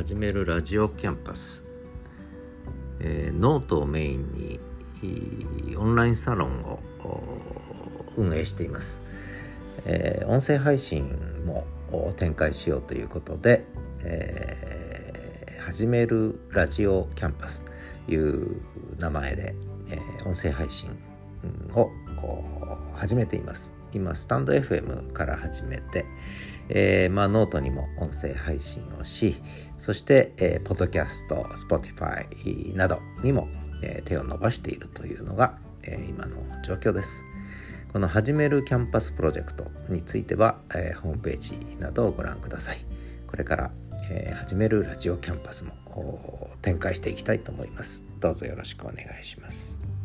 始めるラジオキャンパス、えー、ノートをメインにオンラインサロンを運営しています、えー、音声配信も展開しようということで、えー、始めるラジオキャンパスという名前で、えー、音声配信を始めています。今スタンド FM から始めて、えー、まあ、ノートにも音声配信をしそして、えー、ポッドキャスト Spotify などにも、えー、手を伸ばしているというのが、え、今の状況です。この始めるキャンパスプロジェクトについては、え、ホームページなどをご覧ください。これから、えー、始めるラジオキャンパスも展開していきたいと思います。どうぞよろしくお願いします。